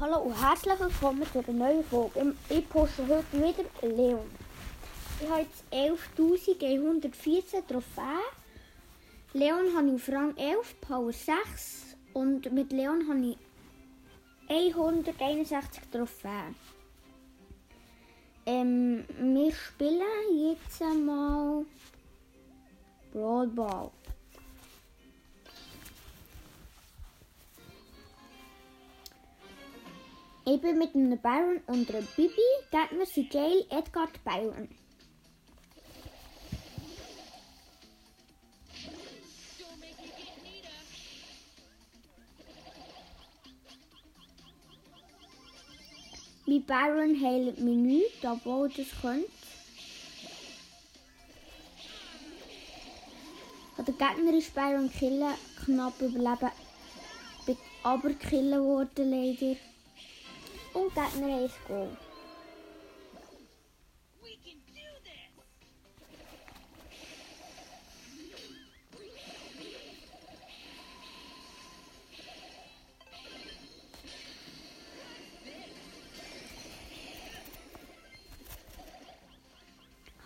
Hallo und herzlich willkommen zu einer neuen Folge. Ich poste heute wieder Leon. Ich habe jetzt 11.114 Trophäen. Leon habe ich auf Rang 11, Power 6 und mit Leon habe ich 161 Trophäen. Ähm, wir spielen jetzt mal Brawl Ball. Ich bin mit einem Byron und einer Bibi. Gegner sind Gail, Edgar, Byron. Mein Byron heilt mich nicht, obwohl das könnte. Der Gegner ist Byron killen, knapp überleben, aber killen worden leider. Haben ein Goal.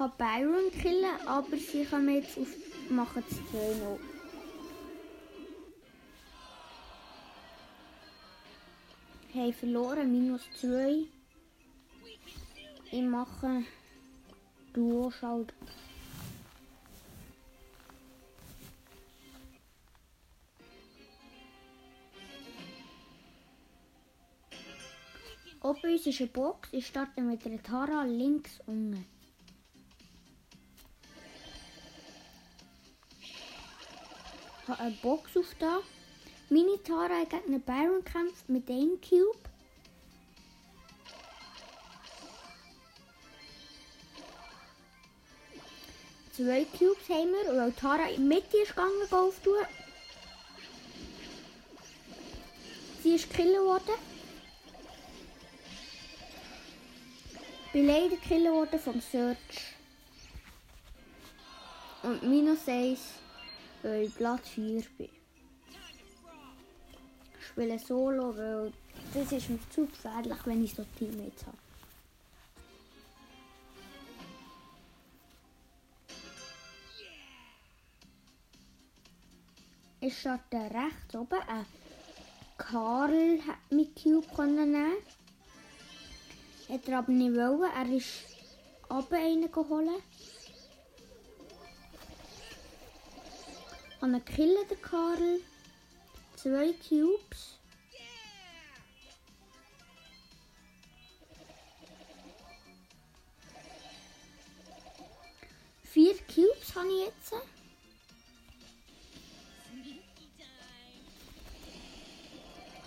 habe Byron killen, aber sie kommen jetzt auf machen es 2-0. Haben verloren, minus 2. Ich mache Duo-Schalt. Bei uns ist eine Box. Ich starte mit der Tara links unten. habe eine Box auf da. Meine Tara gegen einen Byron kämpft mit einem Cube. Zwei Cubes haben wir, weil Tara in die Mitte ist gegangen, Golf tun. Sie ist gekillt worden. Leider gekillt worden vom Search. Und minus 1 weil ich Platz 4 bin. Spiele Solo, weil das ist mir zu gefährlich, wenn ich so Teammates habe. Ich starte rechts oben. Äh, Karl hat mit Cube nehmen. Hat er aber nicht wollen. Er ist oben einen geholt. Habe killen den Karl. Zwei Cubes. Vier Cubes habe ich jetzt.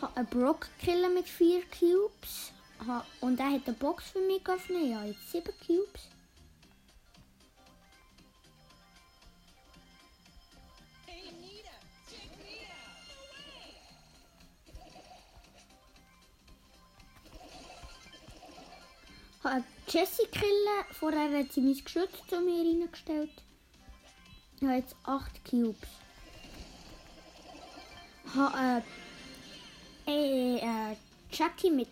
Habe einen Brock killen mit vier Cubes. Und er hat eine Box für mich geöffnet. Ja, jetzt sieben Cubes. Habe Jessie killen. Vorher hat sie mein Geschütz zu mir reingestellt. Ich habe jetzt 8 Cubes. Ich habe äh, äh, Jackie mit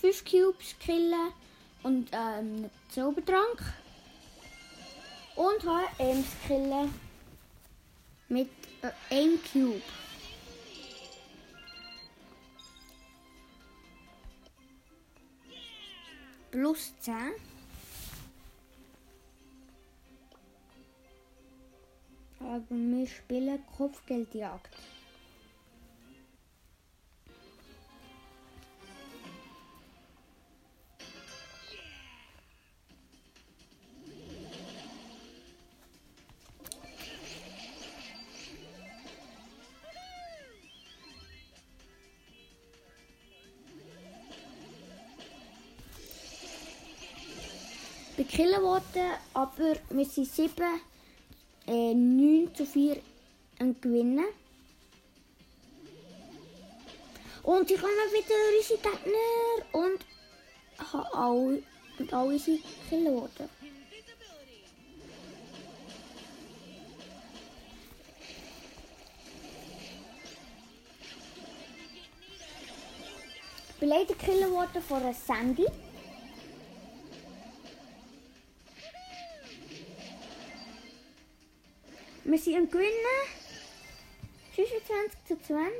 5 Cubes killen und äh, einen Zaubertrank. Und habe Ems killen mit äh, 1 Cube. Plus 10. Aber wir spielen Kopfgeldjagd. Worden, aber 7, äh, 9 zu 4 am Gewinnen. Und ich habe wieder unsere Gegner und habe alle, und alle sind gekillt worden. bin leider gekillt worden von einer Sandy. Wir sind Gewinnen. 25 zu 20.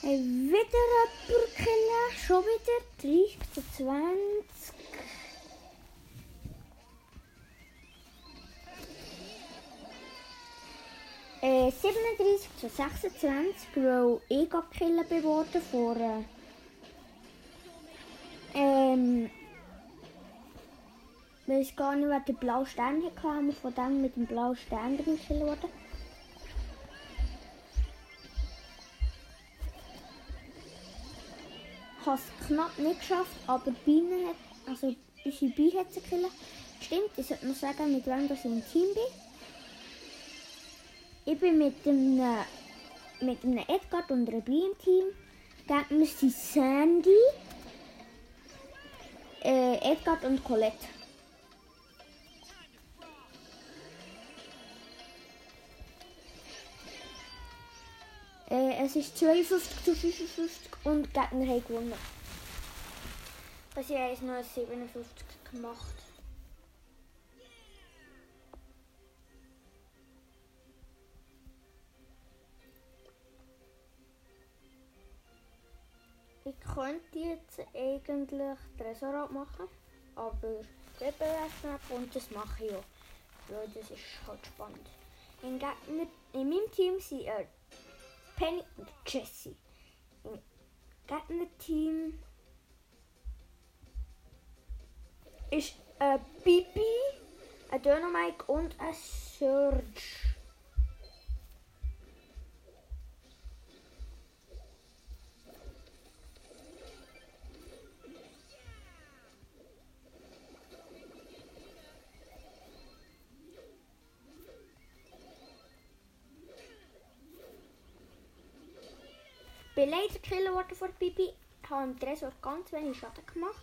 Hey, wieder jemand killen. Schon wieder 30 zu 20. Äh, 37 zu 26, weil ich gekillt bin worden vor... Ich weiß gar nicht, wer den blauen Stern hatte, haben wir von dem mit dem blauen Stern ich gekillt worden. Ich habe es knapp nicht geschafft, aber Biene hat, also unsere Biene hat sie gekillt. Stimmt, ich sollte noch sagen, mit wem ich im Team bin. Ich bin mit einem, mit einem Edgar und einer Biene im Team. Gegner sind Sandy, äh, Edgar und Colette. Äh, es ist 52 zu 55 und Gegner haben gewonnen. Also ich habe noch 57 gemacht. Ich könnte jetzt eigentlich Tresor abmachen, aber BBS und das mache ich auch. Ja, das ist halt spannend. In, Gegner, in meinem Team sind äh, Penny und Jessie. Im Gegner-Team ist ein Bibi, ein Dynamite und ein Surge. Bin leider gekillt worden von Bibi. Ich habe im Tresor ganz wenig Schaden gemacht.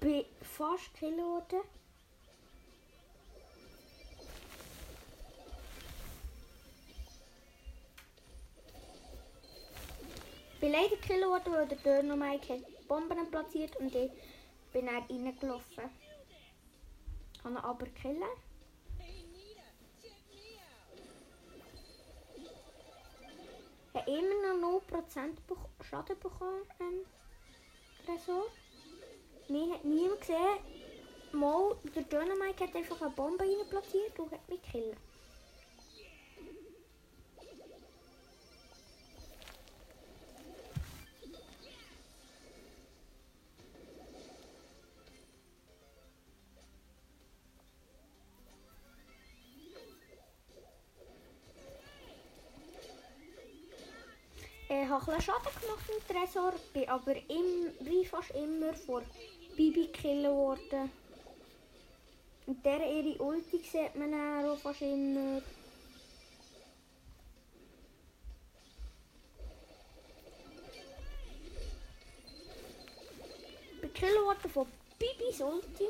Bin fast gekillt worden. bin leider gekillt worden, weil der Döner Bomben platziert und ich bin dann reingelaufen. Ich habe ihn aber gekillt. Immer noch 0% Schaden bekommen am Tresor. Mir hat niemand gesehen. Mal, der Dynamite hat einfach eine Bombe rein platziert und hat mich gekillt. Habe ein Schaden gemacht im Tresor, bin aber im, wie fast immer vor Bibi gekillt worden. Und der ihre Ulti sieht man auch fast immer. Ich bin gekillt worden von Bibis Ulti.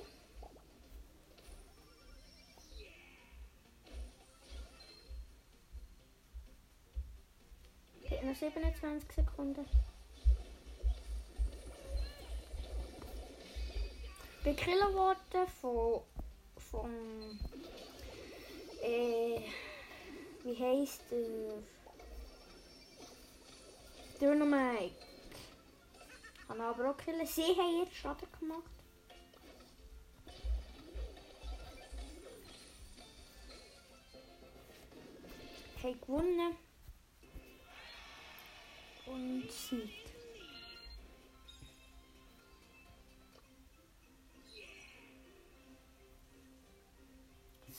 27 Sekunden. Bin gekillt worden von, von äh, wie heisst der? Dynamite. Kann aber auch killen. Sie haben jetzt Schaden gemacht. Ich habe gewonnen und siegt.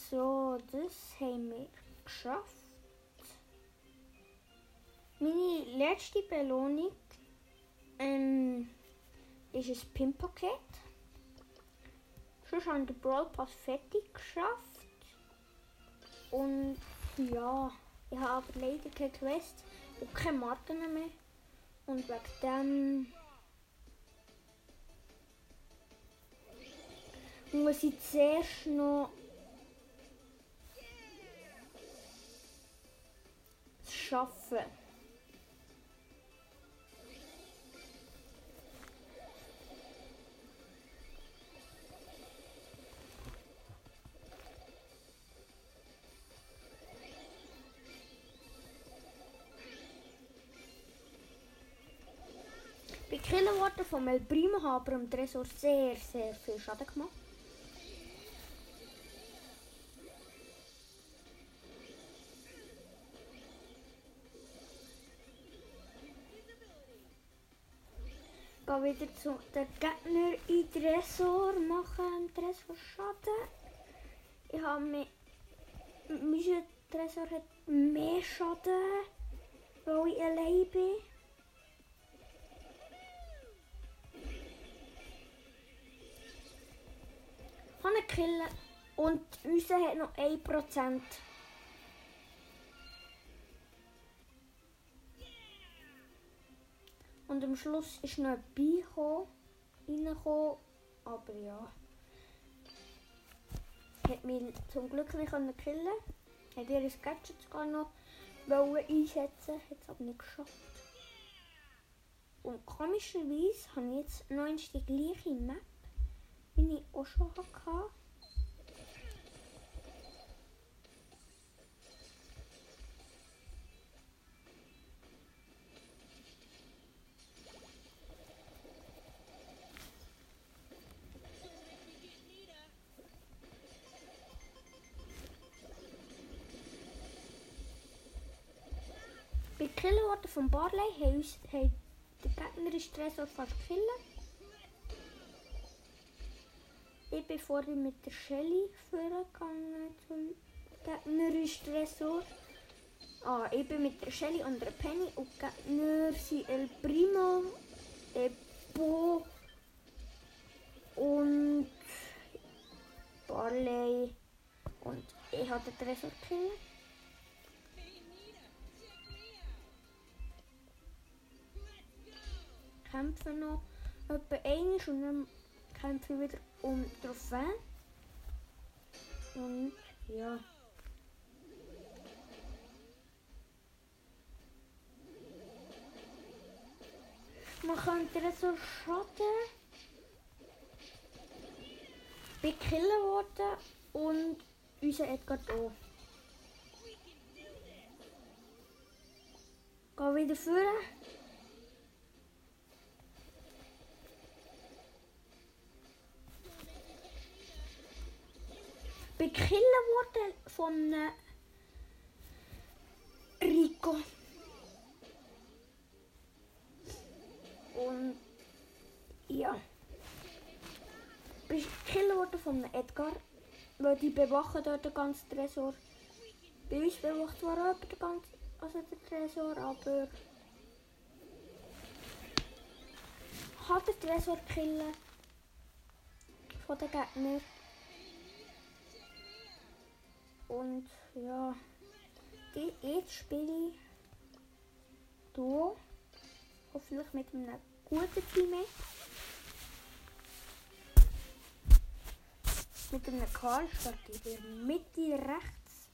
So, das haben wir geschafft. Meine letzte Belohnung ähm, ist ein Pin-Paket. Sonst haben den Brawl Pass fertig geschafft. Und ja, ich habe leider keine Quest und keine Marken mehr. Und wegen dem muss ich zuerst noch schaffen. Von El Primo haben wir am Tresor sehr, sehr viel Schaden gemacht. Geh wieder zu den Gegner in Tresor, machen am Tresor Schaden. Ich habe mir. Mein Tresor hat mehr Schaden, weil ich allein bin. Ihn killen und unser hat noch 1%. Und am Schluss ist noch ein gekommen, reingekommen, aber ja. Hat mich zum Glück nicht können killen Hat ihr das Gadget sogar noch einsetzen hat es aber nicht geschafft. Und komischerweise habe ich jetzt noch die gleiche Map, wie ich auch schon hatte. Bei Killen worden von Barley haben uns haben der gegnerische Tresor gekillt. Ich mit der Shelly vorgegangen zum gegnerischen Tresor. Ah, ich bin mit der Shelly und der Penny und Gegner sind El Primo, Epo und Barley. Und ich habe den Tresor gekillt. kämpfen noch etwa einmal und dann kämpfe ich wieder um die Trophäe. Und ja. Man könnte so schaden. Bin killen worden und unser Edgar auch. Geh wieder führen. Bin gekillt worden von äh, Rico. Und ja. Bin gekillt worden von Edgar. Weil die bewachen dort den ganzen Tresor. Bei uns bewacht zwar auch den ganzen also den Tresor, aber hat den Tresor killen von den Gegnern. Und ja, jetzt spiele ich Duo. Hoffentlich mit einem guten Teammate. Mit einem Karl starte ich in der Mitte rechts.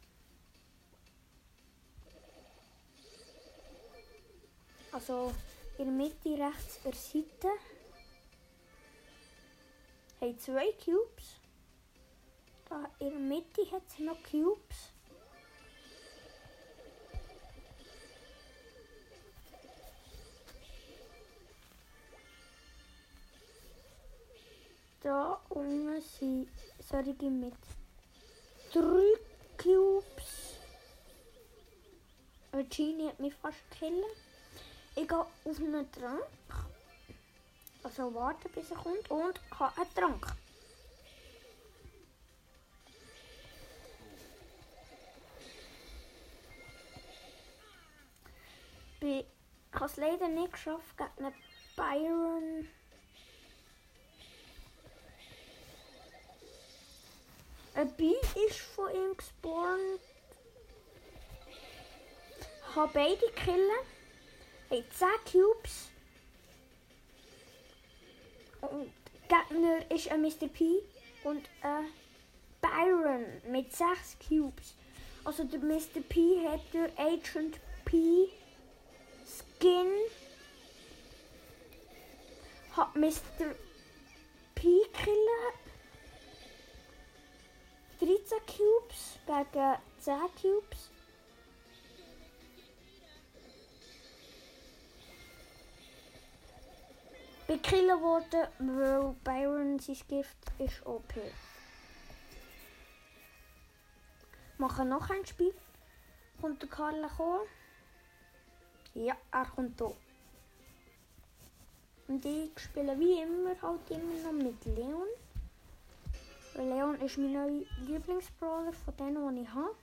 Also in der Mitte rechts der Seite. Hey, zwei Cubes. Da in der Mitte hat es noch Cubes. Da unten sind solche mit drei Cubes. Ein Genie hat mich fast gekillt. Ich gehe auf einen Trank. Also warte bis er kommt und habe einen Trank. Ich habe es leider nicht geschafft gegen einen Byron. Ein Bee ist von ihm gespawnt. Habe beide killen. Hey, 10 Cubes. Und Gegner ist ein Mr. P. und ein Byron mit 6 Cubes. Also der Mr. P hat der Agent P Skin. Hat Mr. P killen. 13 Cubes gegen 10 Cubes. Bekillen worden, weil Byron sein Gift ist OP. Machen noch ein Spiel. Kommt der Karl kommen? Ja, er kommt hier. Und ich spiele wie immer halt immer noch mit Leon. Weil Leon ist mein neuer Lieblingsbrawler von denen, die ich habe.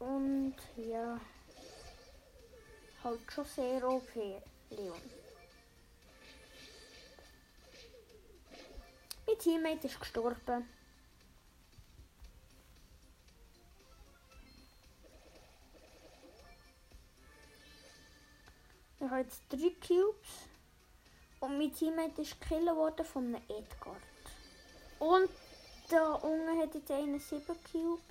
Und ja, halt schon sehr OP, Leon. Mein Teammate ist gestorben. Ich habe drei Cubes. Und mein Teammate ist gekillt worden von einem Edgard. Und der unten hat jetzt einen 7 Cubes.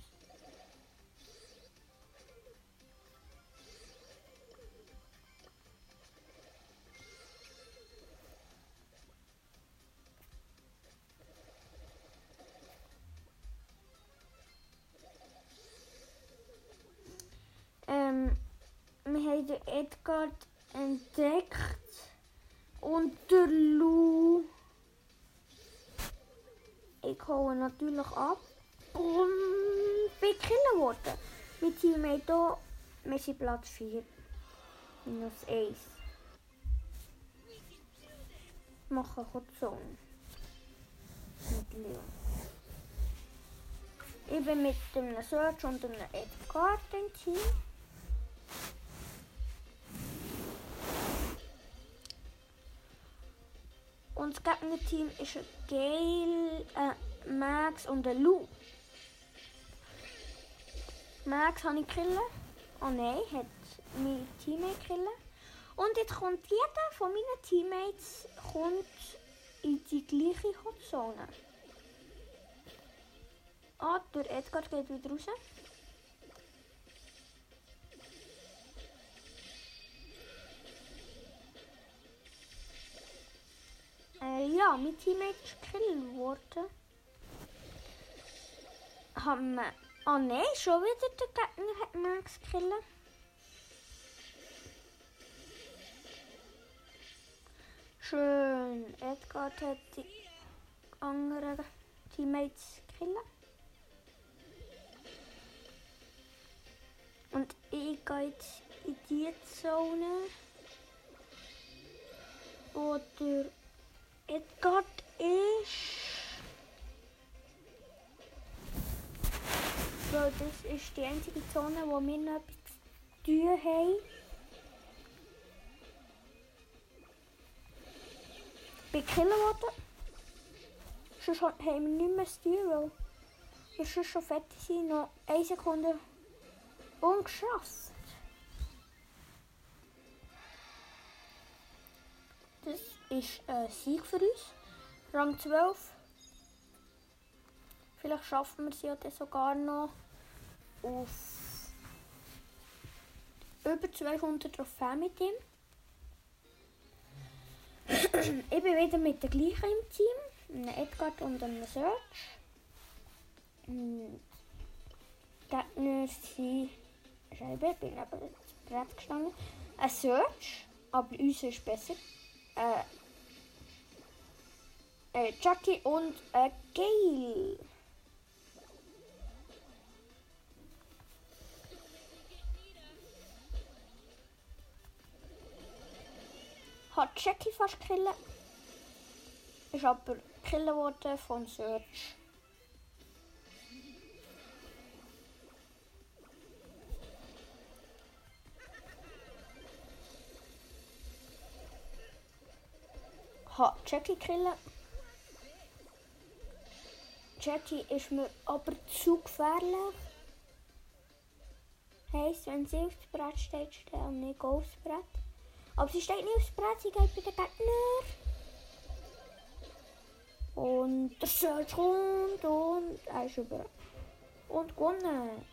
Ähm, wir haben Edgard entdeckt und der Lou. Ich hole natürlich ab und bin gekillt worden. Mein Teammate hier, wir sind Platz 4. Minus 1. Machen Zone. Mit Leon. Ich bin mit einem Search und einem Edgar im Team. Und das Gegnerteam ist ein Gale, äh, Max und ein Lou. Max habe ich killen. Oh nein, hat mein Teammate killen. Und jetzt kommt jeder von meinen Teammates kommt in die gleiche Hotzone. Ah, der Edgar geht wieder raus. Äh, ja, mein Teammate ist gekillt worden. Haben wir... Oh nein, schon wieder der Gegner hat Max gekillt. Schön. Edgar hat die anderen Teammates gekillt. Und ich gehe jetzt in die Zone, wo der Edgar ist. Weil das ist die einzige Zone, wo wir noch etwas zu tun haben. Ich bin gekillt. Sonst haben wir nicht mehr zu tun, weil wir sonst schon fertig sind. Noch eine Sekunde ungeschafft. Das ist ein Sieg für uns. Rang 12. Vielleicht schaffen wir es ja dann sogar noch auf über 200 Trophäen mit ihm. ich bin wieder mit der gleichen im Team. Einem Edgar und einem Search. Gegner sind Scheibe, ich bin aber das Brett gestanden. Ein Search, aber uns ist besser. Äh, äh, Jackie und äh, Gail. Hat Jackie fast killen. Ist aber killen worden von Search. Hat Jackie killen. Jackie ist mir aber zu gefährlich. Heißt, wenn sie aufs Brett steht, steht und nicht aufs Brett. Aber sie steht nicht aufs Brett, sie geht bei den Gegner. Und der Search kommt und er ist über. Und gewonnen.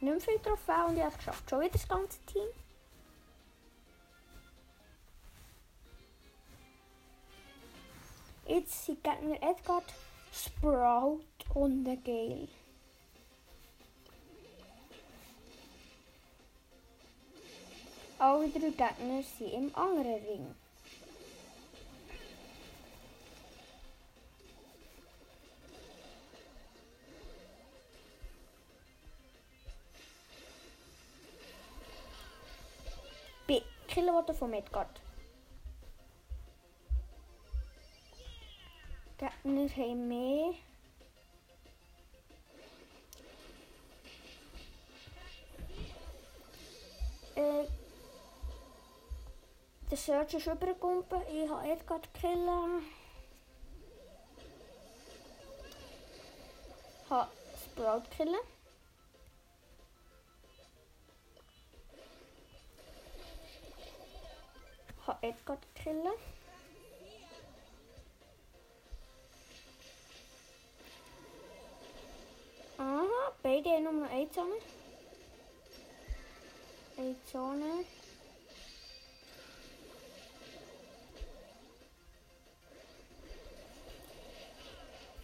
Nicht mehr viel Trophäen und ich habe es geschafft. Schon wieder das ganze Team. Jetzt sind Gegner Edgar, Sprout und der Gale. Alle drei Gegner sind im anderen Ring. Bei Kilowatt von Midgard. Gegner haben mehr. Äh, der Search ist übergekommen. Ich habe Edgar killen. Ich habe Sprout killen. Ich habe Edgar killen. Haben nur noch eine Zone. Eine Zone.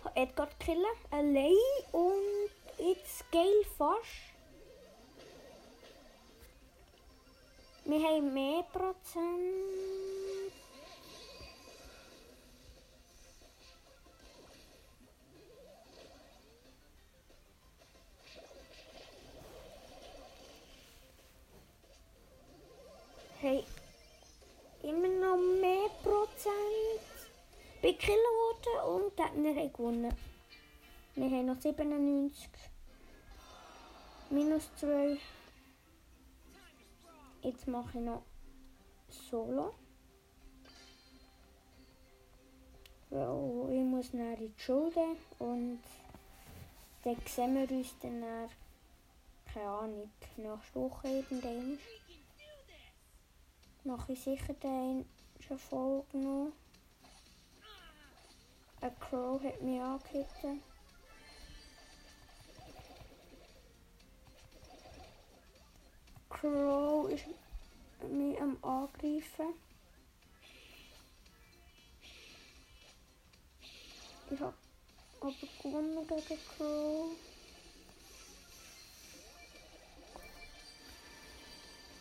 Von Edgar killen. Allein und jetzt geil fast. Wir haben mehr Prozent. Gewonnen. Wir haben noch 97. Minus 2. Jetzt mache ich noch Solo. Weil ich muss nach in die Schule und dann sehen wir uns dann nach, keine Ahnung, nächste Woche irgendwann. Mache ich sicher dann schon Folge noch. Ein Crow hat mich angehitten. Crow ist mich am Angreifen. Ich habe aber gewonnen gegen Crow.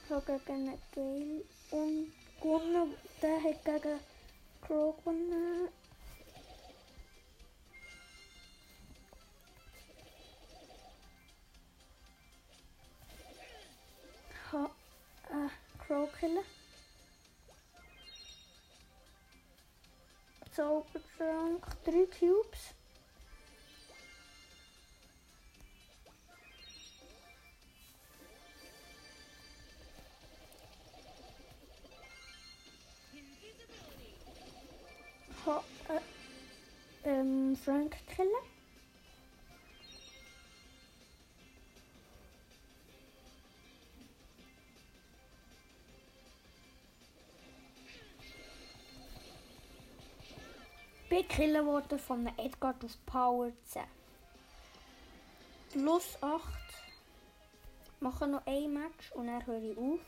Ich habe gegen einen Gale und gewonnen. Der hat gegen Crow gewonnen. Einen Crow killen. Zaubertrank, drei Cubes. Ich habe äh, ähm, Frank killen. Bin gekillt worden von einem Edgar auf Power 10. Plus 8. Mache noch ein Match und dann höre ich auf.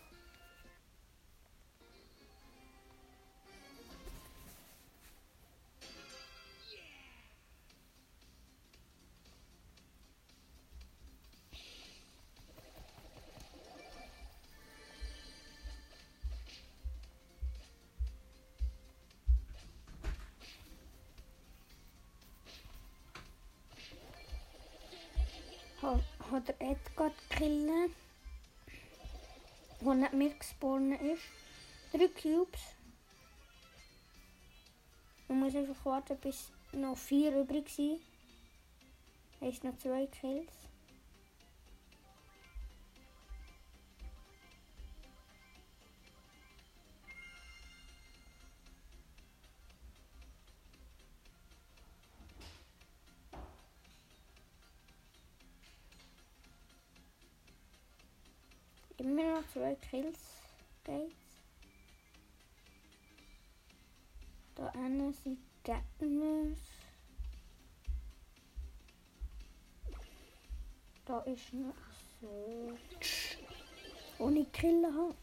Mehr gespawnt ist. Drei Cubes. Man muss einfach warten, bis noch vier übrig sind. Heißt noch zwei Kills. Kills. geht's. Da hinten sind Gegner. Da ist noch so. Ohne Killer habe.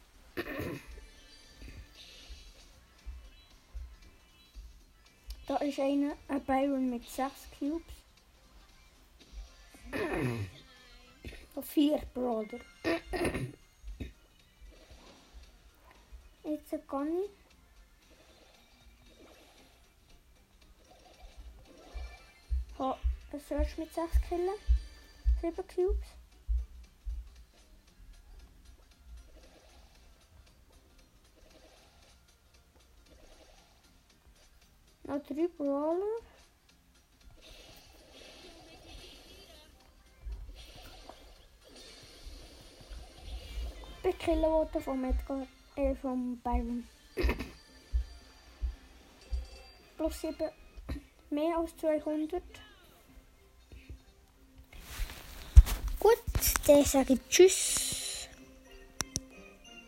Da ist einer, ein Byron mit 6 Cubes. Noch 4 Jetzt kann ich. Ha, ein Search mit 6 Killen. 7 Cubes. Noch 3 Brawler. Bekillen worden vom Edgar, äh, vom Byron. Plus 7, mehr als 200. Gut, dann sage ich Tschüss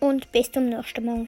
und bis zum nächsten Mal.